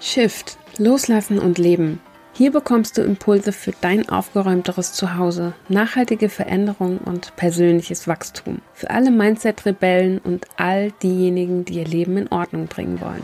Shift, Loslassen und Leben. Hier bekommst du Impulse für dein aufgeräumteres Zuhause, nachhaltige Veränderung und persönliches Wachstum. Für alle Mindset-Rebellen und all diejenigen, die ihr Leben in Ordnung bringen wollen.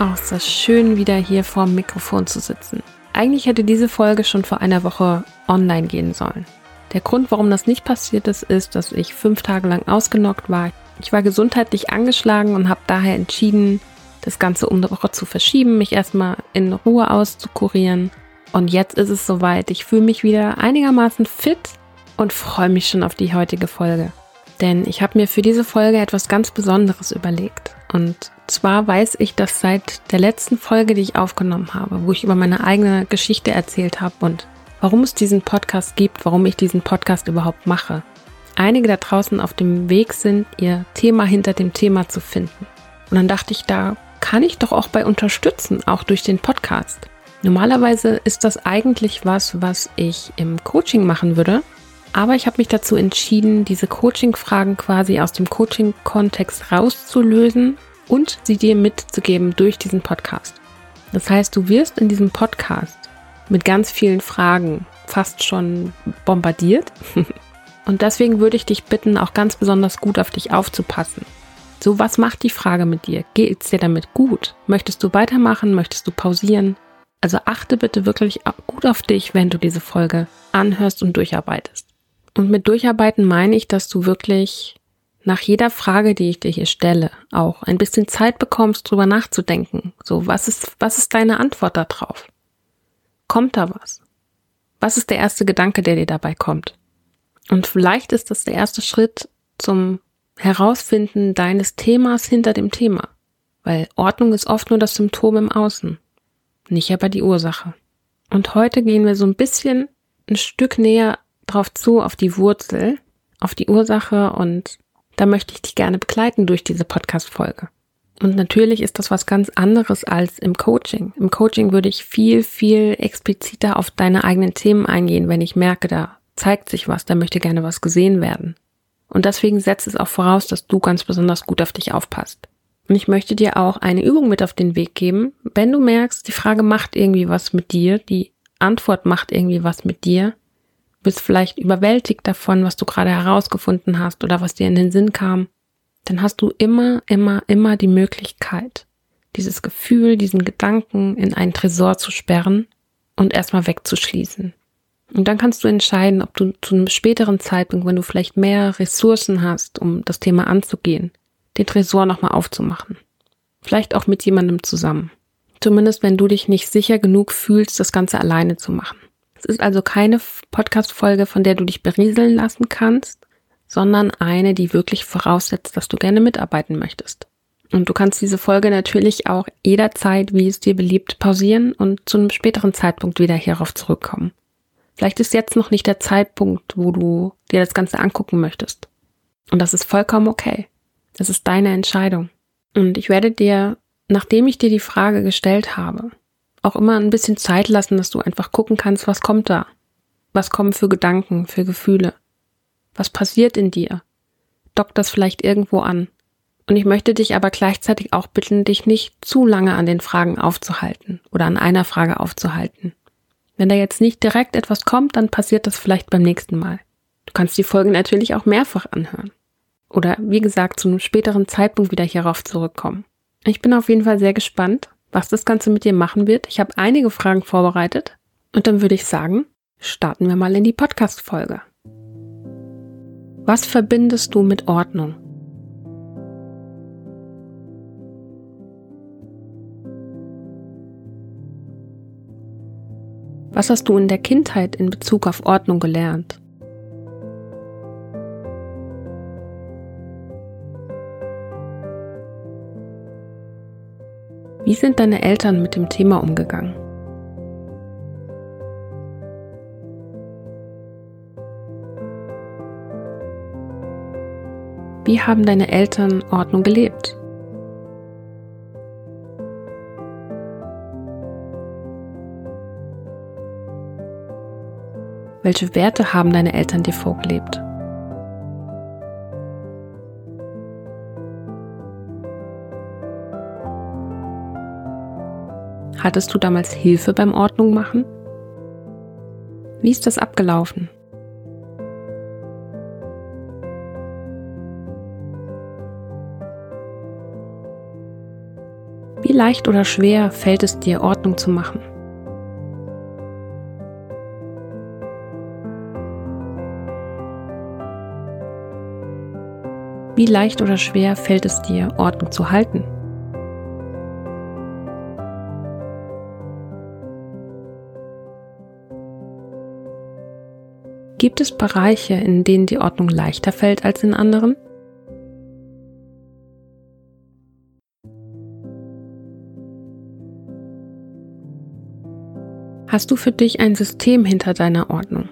Auch ist das schön, wieder hier vor dem Mikrofon zu sitzen. Eigentlich hätte diese Folge schon vor einer Woche online gehen sollen. Der Grund, warum das nicht passiert ist, ist, dass ich fünf Tage lang ausgenockt war. Ich war gesundheitlich angeschlagen und habe daher entschieden, das Ganze um eine Woche zu verschieben, mich erstmal in Ruhe auszukurieren. Und jetzt ist es soweit. Ich fühle mich wieder einigermaßen fit und freue mich schon auf die heutige Folge. Denn ich habe mir für diese Folge etwas ganz Besonderes überlegt. Und zwar weiß ich, dass seit der letzten Folge, die ich aufgenommen habe, wo ich über meine eigene Geschichte erzählt habe und warum es diesen Podcast gibt, warum ich diesen Podcast überhaupt mache, einige da draußen auf dem Weg sind, ihr Thema hinter dem Thema zu finden. Und dann dachte ich, da kann ich doch auch bei unterstützen, auch durch den Podcast. Normalerweise ist das eigentlich was, was ich im Coaching machen würde. Aber ich habe mich dazu entschieden, diese Coaching-Fragen quasi aus dem Coaching-Kontext rauszulösen und sie dir mitzugeben durch diesen Podcast. Das heißt, du wirst in diesem Podcast mit ganz vielen Fragen fast schon bombardiert. Und deswegen würde ich dich bitten, auch ganz besonders gut auf dich aufzupassen. So, was macht die Frage mit dir? Geht es dir damit gut? Möchtest du weitermachen? Möchtest du pausieren? Also achte bitte wirklich gut auf dich, wenn du diese Folge anhörst und durcharbeitest. Und mit durcharbeiten meine ich, dass du wirklich nach jeder Frage, die ich dir hier stelle, auch ein bisschen Zeit bekommst, drüber nachzudenken. So, was ist, was ist deine Antwort darauf? Kommt da was? Was ist der erste Gedanke, der dir dabei kommt? Und vielleicht ist das der erste Schritt zum Herausfinden deines Themas hinter dem Thema. Weil Ordnung ist oft nur das Symptom im Außen, nicht aber die Ursache. Und heute gehen wir so ein bisschen ein Stück näher drauf zu, auf die Wurzel, auf die Ursache und da möchte ich dich gerne begleiten durch diese Podcast-Folge. Und natürlich ist das was ganz anderes als im Coaching. Im Coaching würde ich viel, viel expliziter auf deine eigenen Themen eingehen, wenn ich merke, da zeigt sich was, da möchte gerne was gesehen werden. Und deswegen setzt es auch voraus, dass du ganz besonders gut auf dich aufpasst. Und ich möchte dir auch eine Übung mit auf den Weg geben. Wenn du merkst, die Frage macht irgendwie was mit dir, die Antwort macht irgendwie was mit dir, bist vielleicht überwältigt davon, was du gerade herausgefunden hast oder was dir in den Sinn kam, dann hast du immer, immer, immer die Möglichkeit, dieses Gefühl, diesen Gedanken in einen Tresor zu sperren und erstmal wegzuschließen. Und dann kannst du entscheiden, ob du zu einem späteren Zeitpunkt, wenn du vielleicht mehr Ressourcen hast, um das Thema anzugehen, den Tresor nochmal aufzumachen. Vielleicht auch mit jemandem zusammen. Zumindest wenn du dich nicht sicher genug fühlst, das Ganze alleine zu machen. Es ist also keine Podcast-Folge, von der du dich berieseln lassen kannst, sondern eine, die wirklich voraussetzt, dass du gerne mitarbeiten möchtest. Und du kannst diese Folge natürlich auch jederzeit, wie es dir beliebt, pausieren und zu einem späteren Zeitpunkt wieder hierauf zurückkommen. Vielleicht ist jetzt noch nicht der Zeitpunkt, wo du dir das Ganze angucken möchtest. Und das ist vollkommen okay. Das ist deine Entscheidung. Und ich werde dir, nachdem ich dir die Frage gestellt habe, auch immer ein bisschen Zeit lassen, dass du einfach gucken kannst, was kommt da? Was kommen für Gedanken, für Gefühle? Was passiert in dir? Dockt das vielleicht irgendwo an? Und ich möchte dich aber gleichzeitig auch bitten, dich nicht zu lange an den Fragen aufzuhalten oder an einer Frage aufzuhalten. Wenn da jetzt nicht direkt etwas kommt, dann passiert das vielleicht beim nächsten Mal. Du kannst die Folge natürlich auch mehrfach anhören. Oder wie gesagt, zu einem späteren Zeitpunkt wieder hierauf zurückkommen. Ich bin auf jeden Fall sehr gespannt, was das Ganze mit dir machen wird. Ich habe einige Fragen vorbereitet. Und dann würde ich sagen, starten wir mal in die Podcast-Folge. Was verbindest du mit Ordnung? Was hast du in der Kindheit in Bezug auf Ordnung gelernt? Wie sind deine Eltern mit dem Thema umgegangen? Wie haben deine Eltern Ordnung gelebt? Welche Werte haben deine Eltern dir vorgelebt? Hattest du damals Hilfe beim Ordnung machen? Wie ist das abgelaufen? Wie leicht oder schwer fällt es dir, Ordnung zu machen? Wie leicht oder schwer fällt es dir, Ordnung zu halten? Gibt es Bereiche, in denen die Ordnung leichter fällt als in anderen? Hast du für dich ein System hinter deiner Ordnung?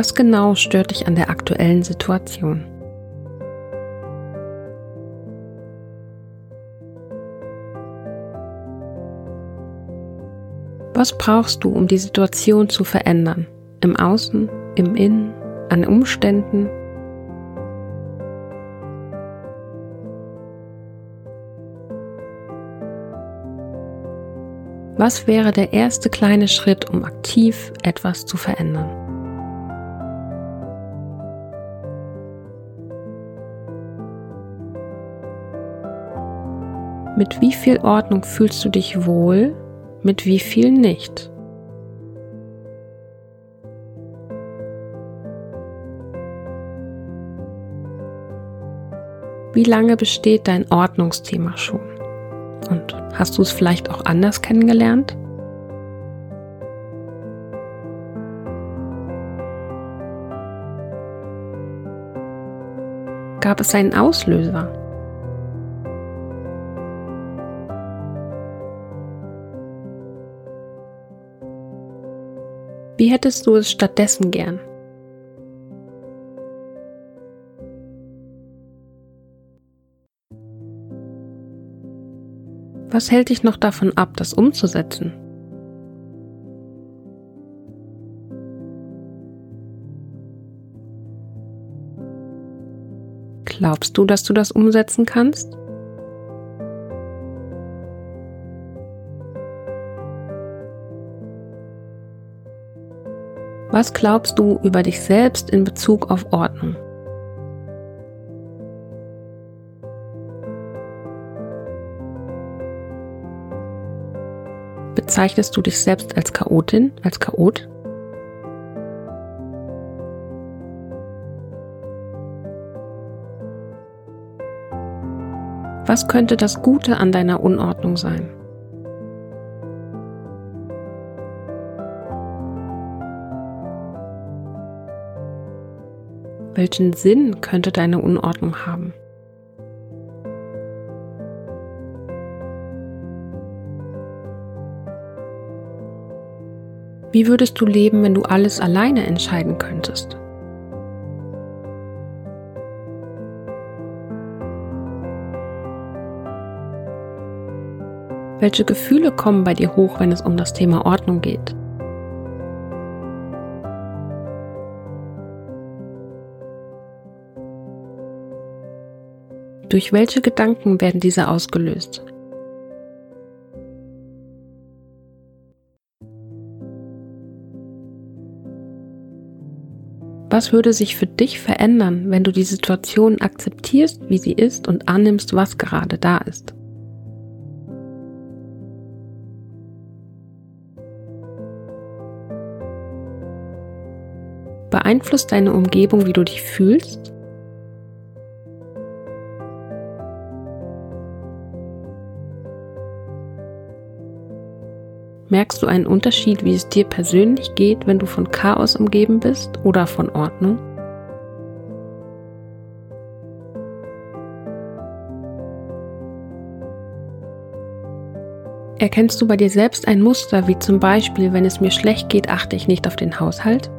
Was genau stört dich an der aktuellen Situation? Was brauchst du, um die Situation zu verändern? Im Außen, im Innen, an Umständen? Was wäre der erste kleine Schritt, um aktiv etwas zu verändern? Mit wie viel Ordnung fühlst du dich wohl, mit wie viel nicht? Wie lange besteht dein Ordnungsthema schon? Und hast du es vielleicht auch anders kennengelernt? Gab es einen Auslöser? Wie hättest du es stattdessen gern? Was hält dich noch davon ab, das umzusetzen? Glaubst du, dass du das umsetzen kannst? Was glaubst du über dich selbst in Bezug auf Ordnung? Bezeichnest du dich selbst als Chaotin, als Chaot? Was könnte das Gute an deiner Unordnung sein? Welchen Sinn könnte deine Unordnung haben? Wie würdest du leben, wenn du alles alleine entscheiden könntest? Welche Gefühle kommen bei dir hoch, wenn es um das Thema Ordnung geht? Durch welche Gedanken werden diese ausgelöst? Was würde sich für dich verändern, wenn du die Situation akzeptierst, wie sie ist und annimmst, was gerade da ist? Beeinflusst deine Umgebung, wie du dich fühlst? Merkst du einen Unterschied, wie es dir persönlich geht, wenn du von Chaos umgeben bist oder von Ordnung? Erkennst du bei dir selbst ein Muster, wie zum Beispiel, wenn es mir schlecht geht, achte ich nicht auf den Haushalt?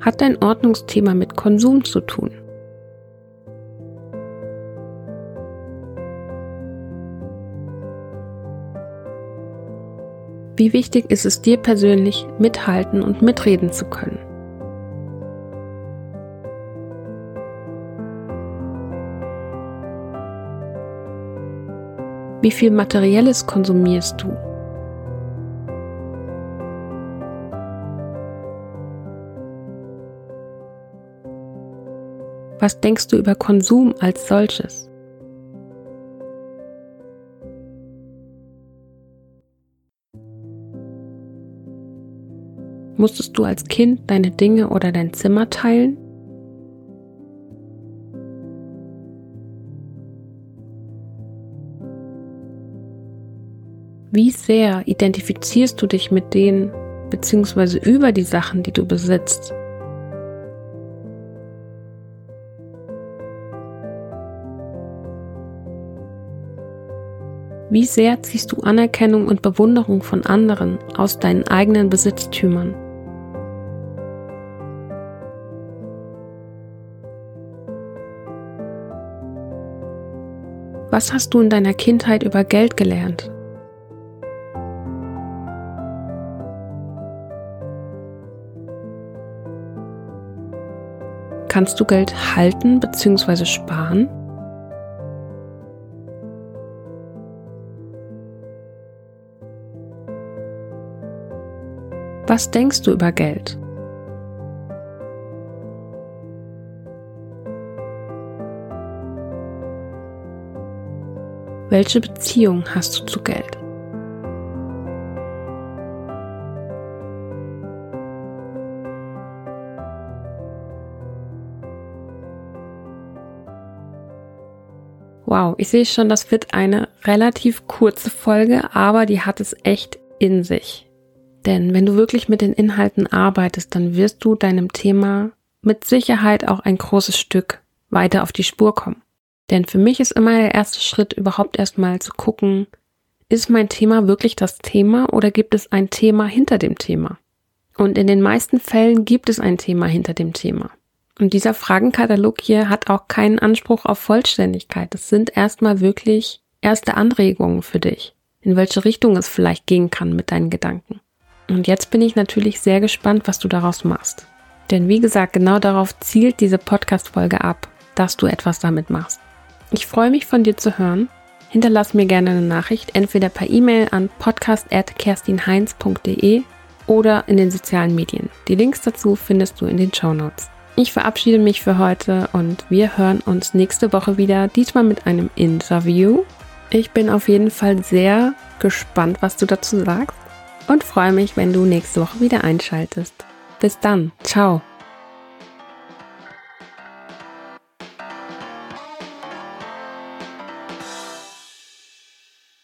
Hat dein Ordnungsthema mit Konsum zu tun? Wie wichtig ist es dir persönlich, mithalten und mitreden zu können? Wie viel Materielles konsumierst du? Was denkst du über Konsum als solches? Musstest du als Kind deine Dinge oder dein Zimmer teilen? Wie sehr identifizierst du dich mit denen bzw. über die Sachen, die du besitzt? Wie sehr ziehst du Anerkennung und Bewunderung von anderen aus deinen eigenen Besitztümern? Was hast du in deiner Kindheit über Geld gelernt? Kannst du Geld halten bzw. sparen? Was denkst du über Geld? Welche Beziehung hast du zu Geld? Wow, ich sehe schon, das wird eine relativ kurze Folge, aber die hat es echt in sich. Denn wenn du wirklich mit den Inhalten arbeitest, dann wirst du deinem Thema mit Sicherheit auch ein großes Stück weiter auf die Spur kommen. Denn für mich ist immer der erste Schritt überhaupt erstmal zu gucken, ist mein Thema wirklich das Thema oder gibt es ein Thema hinter dem Thema? Und in den meisten Fällen gibt es ein Thema hinter dem Thema. Und dieser Fragenkatalog hier hat auch keinen Anspruch auf Vollständigkeit. Es sind erstmal wirklich erste Anregungen für dich, in welche Richtung es vielleicht gehen kann mit deinen Gedanken. Und jetzt bin ich natürlich sehr gespannt, was du daraus machst. Denn wie gesagt, genau darauf zielt diese Podcast-Folge ab, dass du etwas damit machst. Ich freue mich von dir zu hören. Hinterlass mir gerne eine Nachricht, entweder per E-Mail an podcast.kerstinheinz.de oder in den sozialen Medien. Die Links dazu findest du in den Show Notes. Ich verabschiede mich für heute und wir hören uns nächste Woche wieder, diesmal mit einem Interview. Ich bin auf jeden Fall sehr gespannt, was du dazu sagst und freue mich, wenn du nächste Woche wieder einschaltest. Bis dann, ciao.